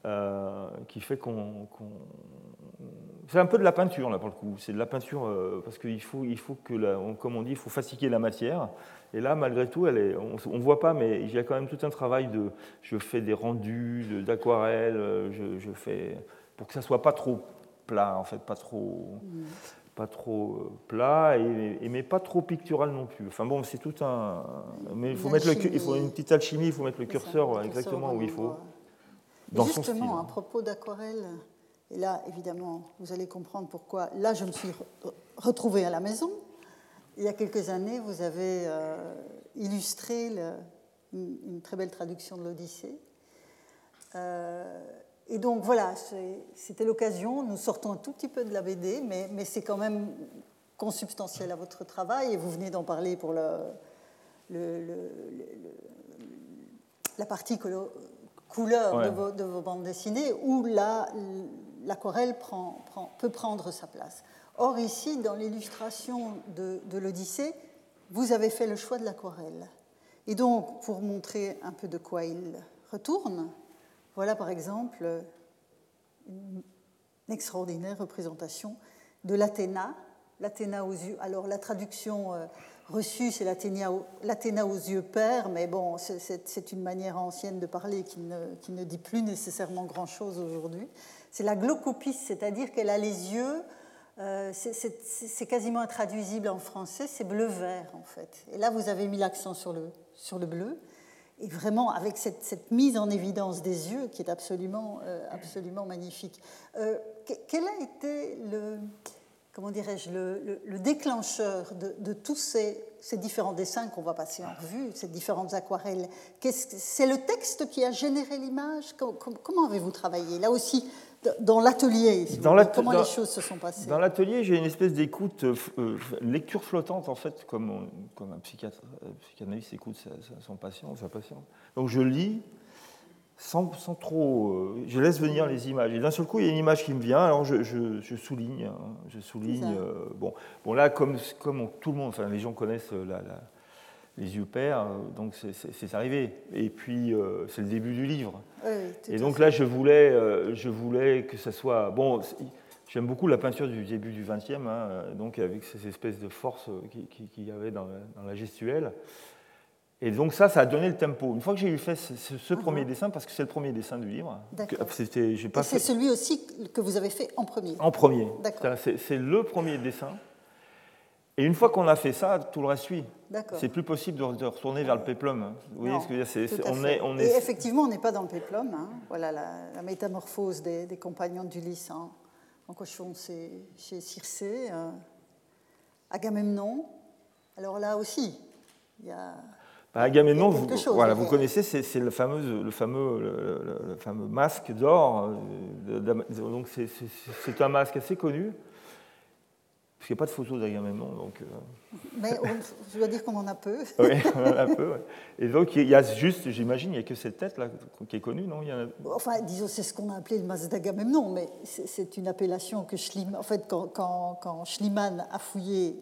Euh, qui fait qu'on. C'est un peu de la peinture, là, pour le coup. C'est de la peinture parce qu'il faut, il faut que, la, comme on dit, il faut fatiguer la matière. Et là, malgré tout, elle est, on ne voit pas, mais il y a quand même tout un travail de. Je fais des rendus d'aquarelle, euh, je, fais. pour que ça soit pas trop plat, en fait, pas trop. Mm. Pas trop euh, plat, et, mais pas trop pictural non plus. Enfin bon, c'est tout un. Mais il faut, mettre le, il faut une petite alchimie, il faut mettre le curseur exactement où il faut. Dans justement, à propos d'aquarelle, et là, évidemment, vous allez comprendre pourquoi. Là, je me suis retrouvée à la maison, il y a quelques années, vous avez euh, illustré une, très belle traduction de l'Odyssée. Euh, et donc voilà, c'était l'occasion. Nous sortons un tout petit peu de la BD, mais, c'est quand même consubstantiel à votre travail. Et vous venez d'en parler pour le, la partie couleur de, vos, bandes dessinées, où l'aquarelle peut prendre sa place. Or, ici, dans l'illustration de, l'Odyssée, vous avez fait le choix de l'aquarelle. Et donc, pour montrer un peu de quoi il retourne, voilà par exemple une extraordinaire représentation de l'Athéna. L'Athéna aux yeux. Alors, la traduction euh, reçue, c'est l'Athéna aux yeux pères, mais bon, c'est une manière ancienne de parler qui ne dit plus nécessairement grand-chose aujourd'hui. C'est la glaucopis, c'est-à-dire qu'elle a les yeux euh, c'est quasiment intraduisible en français, c'est bleu-vert en fait. Et là, vous avez mis l'accent sur le, sur le bleu. Et vraiment, avec cette, mise en évidence des yeux qui est absolument, euh, absolument magnifique. Euh, quel a été le, comment dirais-je, le, déclencheur de, tous ces, ces, différents dessins qu'on va passer en revue, ces différentes aquarelles? C'est le texte qui a généré l'image? Comment avez-vous travaillé? Là aussi, dans l'atelier, comment les choses se sont passées Dans l'atelier, j'ai une espèce d'écoute, euh, euh, lecture flottante en fait, comme, comme un psychiatre, un psychanalyste écoute son patient, sa patiente. Donc je lis sans, sans, trop, euh, je laisse venir les images. Et d'un seul coup, il y a une image qui me vient, alors je, je, souligne, hein, je souligne. bon, bon là, comme, comme tout le monde, enfin les gens connaissent la les yeux pères, donc c'est arrivé. Et puis, euh, c'est le début du livre. et donc là, je voulais, euh, je voulais que ça soit... Bon, j'aime beaucoup la peinture du début du XXe, hein, donc avec ces espèces de force qu'il y avait dans, la gestuelle. Et donc ça, ça a donné le tempo. Une fois que j'ai eu fait ce, premier uh-huh. dessin, parce que c'est le premier dessin du livre, c'est celui aussi que vous avez fait en premier. En premier. C'est le premier dessin. Et une fois qu'on a fait ça, tout le reste suit. C'est plus possible de, retourner vers le péplum. Hein. Vous voyez ce que je veux dire on est, on est... Et effectivement, on n'est pas dans le péplum. Hein. Voilà la, métamorphose des, compagnons d'Ulysse en, en cochon chez Circé. Euh, Agamemnon. Alors là aussi, il y a. Bah, Agamemnon, vous, voilà, vous connaissez, c'est le fameux, le, fameux, le, fameux masque d'or. Euh, donc c'est un masque assez connu Parce qu'il n'y a pas de photos d'Agamemnon, donc... euh, Mais on- je dois dire qu'on en a peu. Oui, on en a un peu. ouais. Et donc, il y a juste, j'imagine, il n'y a que cette tête-là qui est connue, non? Il y en a... Enfin, disons, c'est ce qu'on a appelé le masque d'Agamemnon, mais c'est- une appellation que Schliemann. En fait, quand, quand, quand Schliemann a fouillé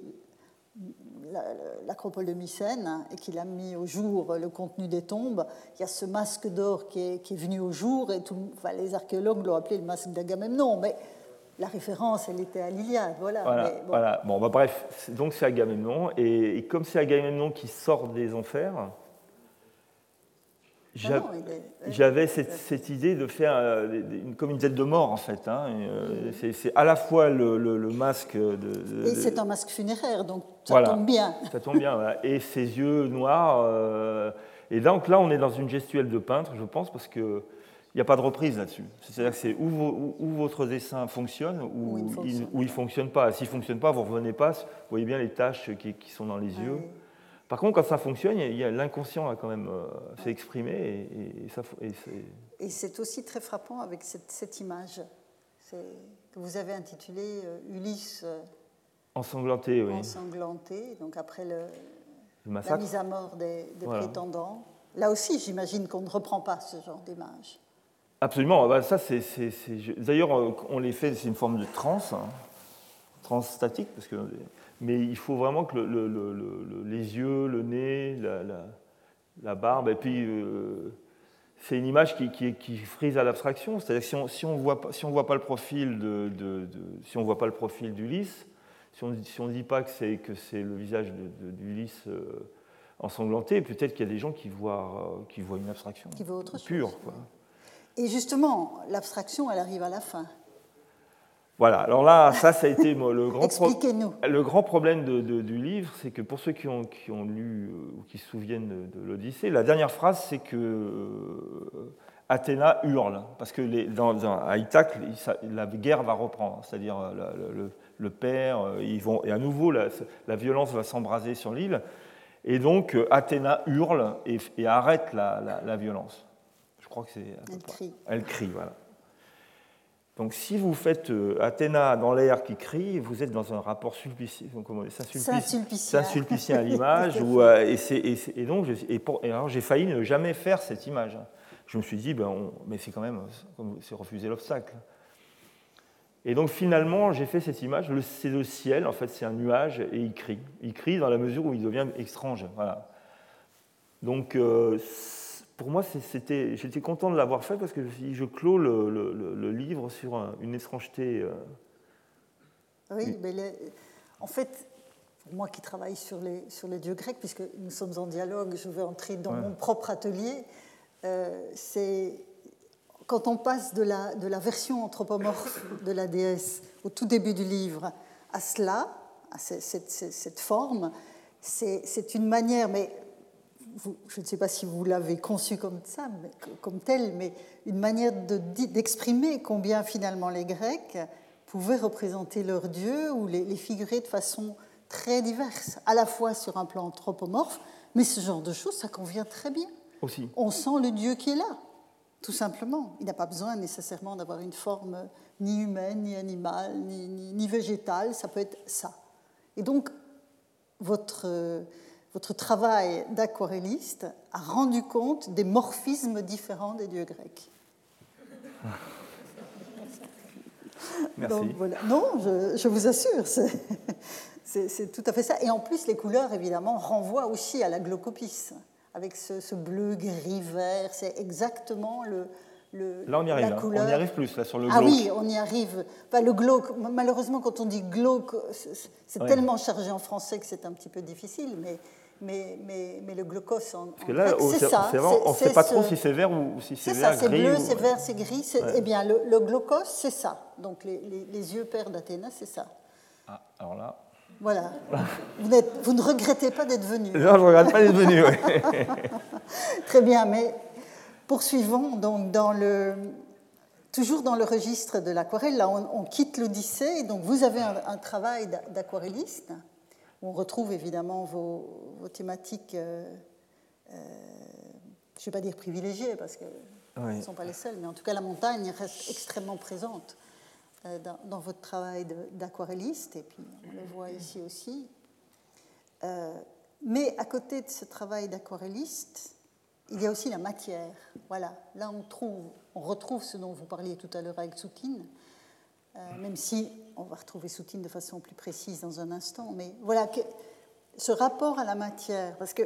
la- l'acropole de Mycène et qu'il a mis au jour le contenu des tombes, il y a ce masque d'or qui est, qui est venu au jour et tout, enfin, les archéologues l'ont appelé le masque d'Agamemnon, mais la référence, elle était à l'Iliade, voilà. Voilà, mais bon. voilà. Bon, bah, bref, donc c'est Agamemnon. Et, et comme c'est Agamemnon qui sort des enfers, Ah j'avais cette, cette idée de faire euh, une- comme une tête de mort, en fait. hein. Euh, c'est- à la fois le, le- le masque de... de- Et c'est un masque funéraire, donc ça Voilà. tombe bien. Ça tombe bien, voilà. Et ses yeux noirs. euh, et donc là, on est dans une gestuelle de peintre, je pense, parce qu'il n'y a pas de reprise là-dessus. C'est-à-dire que c'est où, vo- où- où votre dessin fonctionne ou Ou il ne fonctionne il pas. S'il ne fonctionne pas, vous ne revenez pas, vous voyez bien les taches qui, qui sont dans les yeux. Ouais. Par contre, quand ça fonctionne, il il l'inconscient a quand même euh, s'est exprimé et, et ça, et c'est- aussi très frappant avec cette, cette image que vous avez intitulée euh, Ulysse euh, ensanglanté, oui. ensanglanté, donc après le, Le la mise à mort des, des Voilà. prétendants. Là aussi, j'imagine qu'on ne reprend pas ce genre d'image. Absolument. Ah bah, ça, c'est, c'est- c'est- je- D'ailleurs, euh, on les fait, c'est une forme de transe, hein, transe statique, parce que, mais il faut vraiment que le- le- le- le- le- les yeux, le nez, la, la- la barbe, et puis euh, c'est une image qui, qui, qui frise à l'abstraction. C'est-à-dire que si on si on voit pas, si on voit pas le profil de, de- de- si on voit pas le profil d'Ulysse, si on si on dit pas que c'est que c'est le visage d'Ulysse euh, ensanglanté, peut-être qu'il y a des gens qui voient euh, qui voient une abstraction Qui autre chose, pure. quoi. Et justement, l'abstraction, elle arrive à la fin. Voilà, alors là, ça, ça a été le grand, Expliquez-nous. le grand problème de- de- du livre, c'est que pour ceux qui ont, qui ont lu euh, ou qui se souviennent de, de l'Odyssée, la dernière phrase, c'est que euh, Athéna hurle, parce que les- dans, dans- à Ithaque, la guerre va reprendre, c'est-à-dire euh, la- le, père, ils vont, et à nouveau, la, la violence va s'embraser sur l'île, et donc Athéna hurle et, et arrête la violence. Je crois que c'est... à peu Elle crie. Elle crie, voilà. Donc si vous faites euh, Athéna dans l'air qui crie, vous êtes dans un rapport Saint-Sulpicien. À l'image. euh, et, c'est- et c'est- et donc, je- et pour- et alors j'ai failli ne jamais faire cette image. Je me suis dit, ben, on- mais c'est quand même, c'est refuser l'obstacle. Et donc finalement, j'ai fait cette image. C'est le ciel, en fait, c'est un nuage, et il crie. Il crie dans la mesure où il devient étrange. Voilà. Donc, euh, pour moi, c'était, j'étais content de l'avoir fait parce que je, je clôt le, le- le- le livre sur un- une étrangeté. euh, Oui, mais les- en fait, pour moi qui travaille sur les, sur les dieux grecs, puisque nous sommes en dialogue, je vais entrer dans Ouais. mon propre atelier, euh, c'est quand on passe de la, de la version anthropomorphe de la déesse au tout début du livre à cela, à ce- cette, cette- cette forme, c'est c'est une manière, mais vous- je ne sais pas si vous l'avez conçu comme ça, mais- comme tel, mais une manière de d'exprimer combien finalement les Grecs pouvaient représenter leurs dieux ou les, les figurer de façon très diverse, à la fois sur un plan anthropomorphe, mais ce genre de choses, ça convient très bien. aussi. On sent le Dieu qui est là, tout simplement. Il n'a pas besoin nécessairement d'avoir une forme ni humaine, ni animale, ni, ni- ni végétale, ça peut être ça. Et donc, votre, euh, votre travail d'aquarelliste a rendu compte des morphismes différents des dieux grecs. Merci. Donc, voilà. Non, je, je vous assure, c'est- tout à fait ça. Et en plus, les couleurs, évidemment, renvoient aussi à la glaucopis, avec ce, ce bleu, gris, vert. C'est exactement le, le, Là, on y arrive. hein. couleur. On y arrive plus, là, sur le Ah glauque. oui, on y arrive. Enfin, le glauque, malheureusement, quand on dit glauque, c'est tellement chargé en français que c'est un petit peu difficile, mais, mais, mais, mais le glaucos en, Parce que là, c'est c'est- ça. c'est vraiment- on ne c'est sait pas ce- trop si c'est vert ou si c'est c'est vert, ça, c'est gris. bleu, ou- c'est vert, c'est gris. c'est- Ouais. Eh bien, le, le glaucos, c'est ça. Donc, les, les- les yeux pères d'Athéna, c'est ça. Ah, alors là. Voilà. Vous, ne regrettez pas d'être venu. Non, je ne regarde pas les venus. ouais. Très bien, mais poursuivons donc dans le, toujours dans le registre de l'aquarelle. Là, on, on quitte l'Odyssée. Donc, vous avez un, un travail d'a- d'aquarelliste. On retrouve évidemment vos, vos thématiques, euh, euh, je ne vais pas dire privilégiées parce qu'elles Oui. ne sont pas les seules, mais en tout cas, la montagne reste extrêmement présente. euh, dans, dans, votre travail d'aquarelliste, et puis on le voit ici aussi. Mais à côté de ce travail d'aquarelliste, il y a aussi la matière. Voilà, là on, trouve, on retrouve ce dont vous parliez tout à l'heure avec Soutine, même si on va retrouver Soutine de façon plus précise dans un instant. Mais voilà, que, ce rapport à la matière, parce que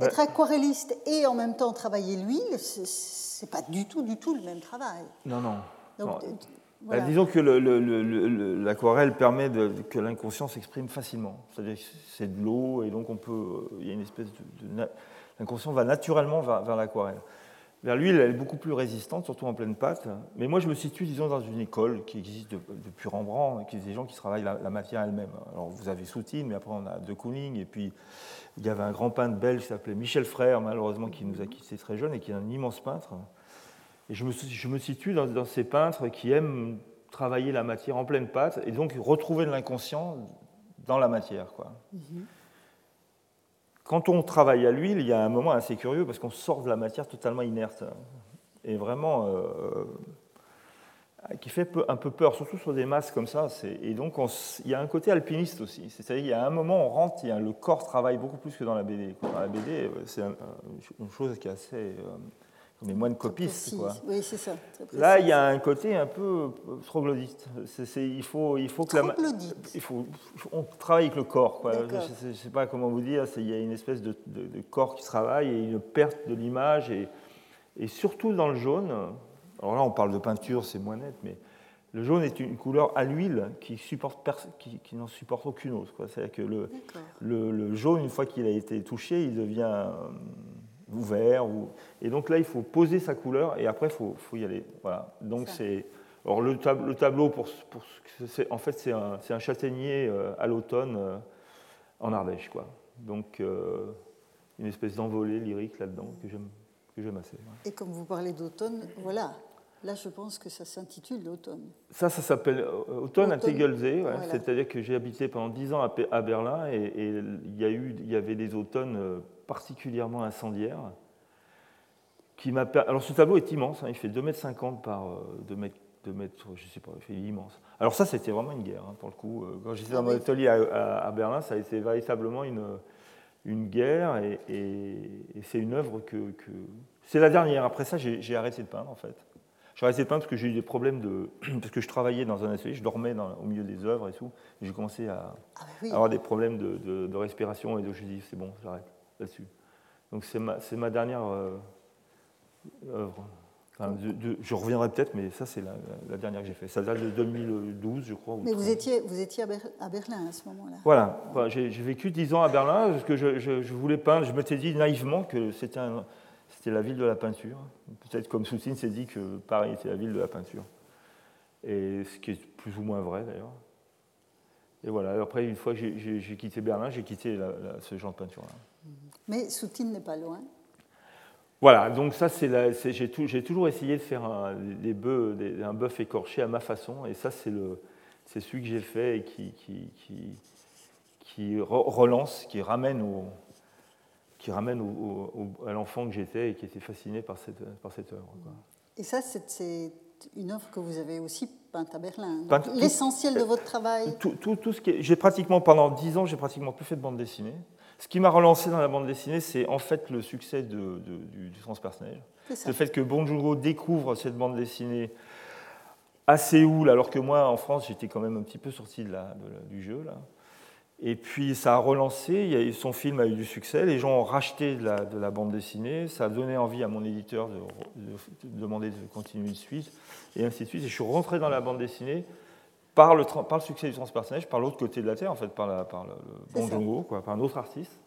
être aquarelliste et en même temps travailler l'huile, c'est pas du tout, du tout le même travail. Non, non. Donc, bah, disons que l'aquarelle permet de, que l'inconscient s'exprime facilement. C'est-à-dire que c'est de l'eau et donc on peut, il y a une espèce de, l'inconscient va naturellement vers, l'aquarelle. L'huile, elle est beaucoup plus résistante, surtout en pleine pâte. Mais moi, je me situe, disons, dans une école qui existe depuis Rembrandt, qui est des gens qui travaillent la, matière elle-même. Alors, vous avez Soutine, mais après, on a De Kooning, et puis il y avait un grand peintre belge qui s'appelait Michel Frère, malheureusement, qui nous a quittés très jeune et qui est un immense peintre. Et je me, je me situe dans, ces peintres qui aiment travailler la matière en pleine pâte et donc retrouver de l'inconscient dans la matière. Quoi. Mhm. Quand on travaille à l'huile, il y a un moment assez curieux parce qu'on sort de la matière totalement inerte et vraiment euh, euh, qui fait un peu peur, surtout sur des masses comme ça. Et donc il y a un côté alpiniste aussi. C'est-à-dire qu'il y a un moment, on rentre, il le corps travaille beaucoup plus que dans la BD. Dans la BD, euh, c'est une chose qui est assez mais moines copistes. Quoi. Oui, c'est ça. Là, il y a un côté un peu troglodyte. il, faut, il faut que la, il faut, on travaille avec le corps. Quoi. Je ne sais pas comment vous dire. Il y a une espèce de, corps qui travaille et une perte de l'image. Et, et, surtout dans le jaune, alors là, on parle de peinture, c'est moins net, mais le jaune est une couleur à l'huile qui, supporte qui, qui n'en supporte aucune autre. C'est-à-dire que le, le, le, jaune, une fois qu'il a été touché, il devient ouvert. Ou... Et donc là, il faut poser sa couleur et après, il faut, faut, y aller. Voilà. Donc c'est. Alors le, tableau, le tableau pour, pour en fait, c'est un, un, châtaignier euh, à l'automne euh, en Ardèche, quoi. Donc euh, une espèce d'envolée lyrique là-dedans que j'aime que j'aime assez. Et comme vous parlez d'automne, voilà. Là, je pense que ça s'intitule l'automne. Ça, ça s'appelle Automne, à Tegelsee. C'est-à-dire que j'ai habité pendant dix ans à, Berlin et, et, il, y a eu, il y avait des automnes particulièrement incendiaire. Qui m'a Alors ce tableau est immense, hein, il fait 2,50 m par 2 m, 2 mètres, je sais pas, il fait immense. Alors ça, c'était vraiment une guerre, hein, pour le coup. Euh, quand j'étais dans mon atelier à, Berlin, ça a été véritablement une, une guerre, et, c'est une œuvre que... C'est la dernière, après ça, j'ai arrêté de peindre, en fait. J'ai arrêté de peindre parce que j'ai eu des problèmes de... Parce que je travaillais dans un atelier, je dormais dans, au milieu des œuvres et tout, et j'ai commencé à, ah bah avoir des problèmes de, de respiration, et donc je dit, c'est bon, j'arrête là-dessus. Donc c'est ma, ma, dernière euh, œuvre. je reviendrai peut-être, mais ça, c'est la, dernière que j'ai faite. Ça date de 2012, je crois. Mais vous étiez, vous étiez à Berlin à ce moment-là Voilà. j'ai vécu 10 ans à Berlin, parce que je, je, voulais peindre. Je m'étais dit naïvement que c'était la ville de la peinture. Peut-être comme Soutine s'est dit que Paris était la ville de la peinture. Et ce qui est plus ou moins vrai, d'ailleurs. Et voilà, après, une fois que j'ai quitté Berlin, j'ai quitté ce genre de peinture-là. Mais Soutine n'est pas loin. Voilà, donc ça, c'est j'ai toujours essayé de faire un, des bœufs, un bœuf écorché à ma façon, et ça, c'est celui que j'ai fait et qui, qui, qui, qui, relance, qui ramène, au, qui ramène au, à l'enfant que j'étais et qui était fasciné par cette, par cette œuvre. Et ça, c'est une œuvre que vous avez aussi peinte à Berlin. L'essentiel de votre travail tout, tout, tout ce qui J'ai pratiquement, pendant dix ans, j'ai pratiquement plus fait de bande dessinée. Ce qui m'a relancé dans la bande dessinée, c'est en fait le succès de, du, transpersonnage. Le fait que Bonjour découvre cette bande dessinée à Séoul, alors que moi, en France, j'étais quand même un petit peu sorti de la, du jeu. Là. Et puis ça a relancé, son film a eu du succès, les gens ont racheté de la, de la bande dessinée, ça a donné envie à mon éditeur de, demander de continuer une suite, et ainsi de suite. Et je suis rentré dans la bande dessinée par le, par le succès du transpersonnage, par l'autre côté de la Terre, en fait, par, la, par le, bon quoi, par un autre artiste.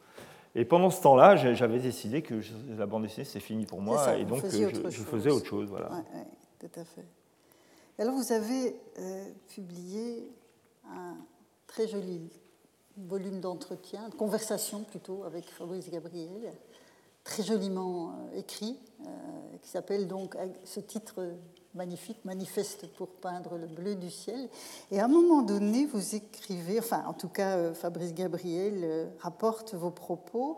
Et pendant ce temps-là, j'avais décidé que la bande dessinée, c'est fini pour moi, et donc je, je, faisais autre chose. Voilà. tout à fait. Alors, vous avez euh, publié un très joli volume d'entretien, de conversation plutôt, avec Fabrice Gabriel, très joliment euh, écrit, euh, qui s'appelle donc, ce titre magnifique, manifeste pour peindre le bleu du ciel. Et à un moment donné, vous écrivez, enfin en tout cas euh, Fabrice Gabriel euh, rapporte vos propos,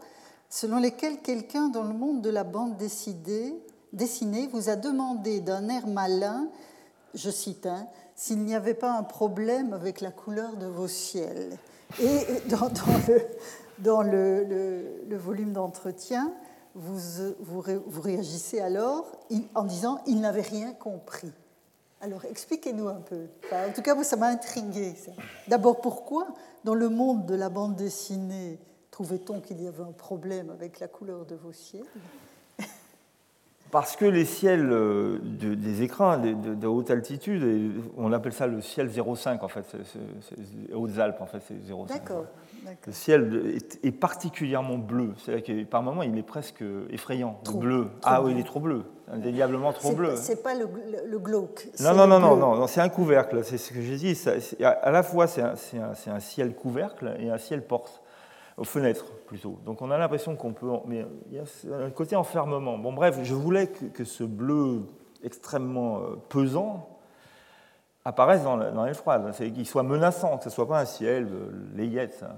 selon lesquels quelqu'un dans le monde de la bande dessinée, dessinée vous a demandé d'un air malin je cite, hein, s'il n'y avait pas un problème avec la couleur de vos ciels. Et dans, le, dans le, volume d'entretien, vous, vous, réagissez alors en disant il n'avait rien compris. Alors expliquez-nous un peu. en tout cas, ça m'a intrigué. D'abord, pourquoi dans le monde de la bande dessinée trouvait-on qu'il y avait un problème avec la couleur de vos ciels parce que les ciels euh, des écrans de, haute altitude, on appelle ça le ciel 0,5 en fait, c'est, Hautes-Alpes en fait, c'est 0,5. D'accord. Le ciel est, particulièrement bleu. C'est-à-dire que par moments, il est presque effrayant, bleu. ah oui, il est trop bleu, indéniablement trop bleu. C'est pas le, le glauque. Non, non, non, non, non, c'est un couvercle. C'est ce que j'ai dit. à la fois, c'est un, un, ciel couvercle et un ciel porte aux fenêtres plutôt. Donc on a l'impression qu'on peut... Mais il y a un côté enfermement. Bon bref, je voulais que, ce bleu extrêmement euh, pesant apparaisse dans, l'aile froide, qu'il soit menaçant, que ce ne soit pas un ciel, euh, layette. Ça.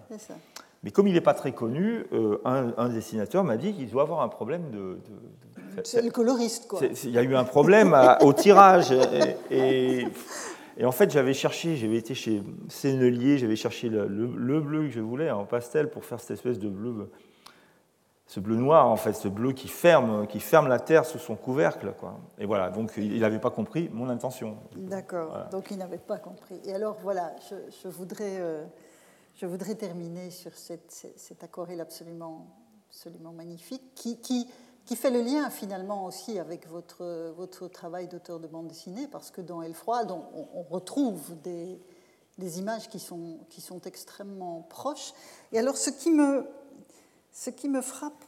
Mais comme il n'est pas très connu, euh, un, dessinateur m'a dit qu'il doit avoir un problème de... c'est le coloriste, quoi. Il y a eu un problème au tirage. et et en fait, j'avais cherché, j'avais été chez Sennelier, j'avais cherché le, bleu que je voulais en pastel pour faire cette espèce de bleu, ce bleu noir en fait, ce bleu qui ferme, qui ferme la terre sous son couvercle. Quoi. Et voilà, donc il n'avait pas compris mon intention. D'accord, donc il n'avait pas compris. Et alors voilà, je, voudrais, euh, je voudrais terminer sur cette, cette aquarelle absolument, absolument magnifique qui, qui qui fait le lien finalement aussi avec votre, votre travail d'auteur de bande dessinée, parce que dans Elle froide, on, retrouve des, images qui sont, qui sont extrêmement proches. Et alors, ce qui me, ce qui me frappe,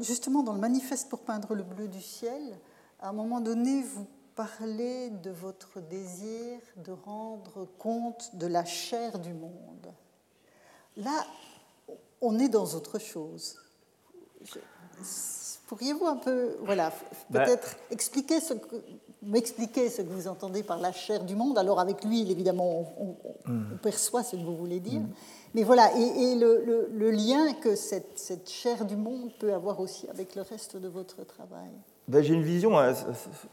justement dans le manifeste pour peindre le bleu du ciel, à un moment donné, vous parlez de votre désir de rendre compte de la chair du monde. Là, on est dans autre chose. Pourriez-vous un peu, voilà, ben, peut-être expliquer ce que, m'expliquer ce que vous entendez par la chair du monde? Alors avec l'huile, évidemment, on, mm. perçoit ce que vous voulez dire. Mm. Mais voilà, et, le, lien que cette, cette, chair du monde peut avoir aussi avec le reste de votre travail? Ben, j'ai une vision. Hein,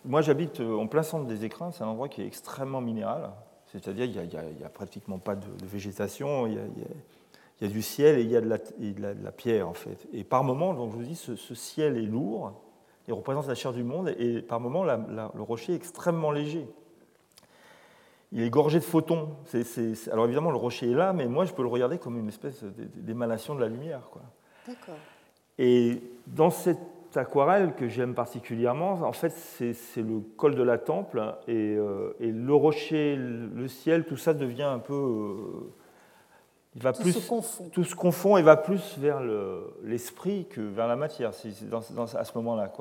moi, j'habite euh, en plein centre des écrins. C'est un endroit qui est extrêmement minéral. C'est-à-dire qu'il n'y a, pratiquement pas de, végétation. Il y a, il y a du ciel et il y a de la, pierre, en fait. Et par moment, donc je vous dis, ce, ciel est lourd, il représente la chair du monde, et par moment, le rocher est extrêmement léger. Il est gorgé de photons. alors évidemment, le rocher est là, mais moi, je peux le regarder comme une espèce d'émanation de la lumière. D'accord. Et dans cette aquarelle que j'aime particulièrement, en fait, c'est le col de la Temple, et, euh, et, le rocher, le ciel, tout ça devient un peu... Euh, va tout plus, se confond. Tout se confond et va plus vers l'esprit que vers la matière dans, à ce moment-là.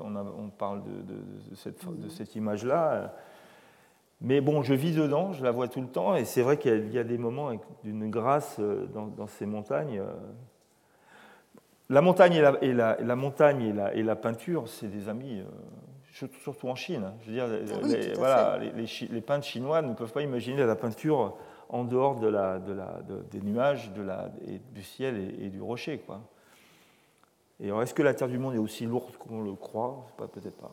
On, on, parle de, cette, de cette image-là. Mais bon, je vis dedans, je la vois tout le temps, et c'est vrai qu'il y a des moments d'une grâce euh, dans, ces montagnes. La montagne et la, et la, montagne et la, et la peinture, c'est des amis, euh, surtout en Chine. Je veux dire, ah les, voilà, les, les, peintres chinois ne peuvent pas imaginer la peinture en dehors de la, de la, des nuages, de la, et du ciel et, du rocher. Quoi. Et est-ce que la Terre du monde est aussi lourde qu'on le croit? Peut-être pas.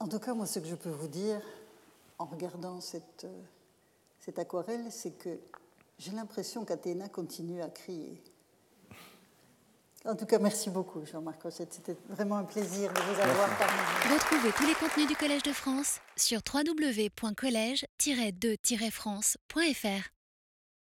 En tout cas, moi, ce que je peux vous dire en regardant cette, cette aquarelle, c'est que j'ai l'impression qu'Athéna continue à crier. En tout cas, merci beaucoup, Jean-Marc C'était vraiment un plaisir de vous avoir parmi nous. Retrouvez tous les contenus du Collège de France sur www.colège-2-france.fr.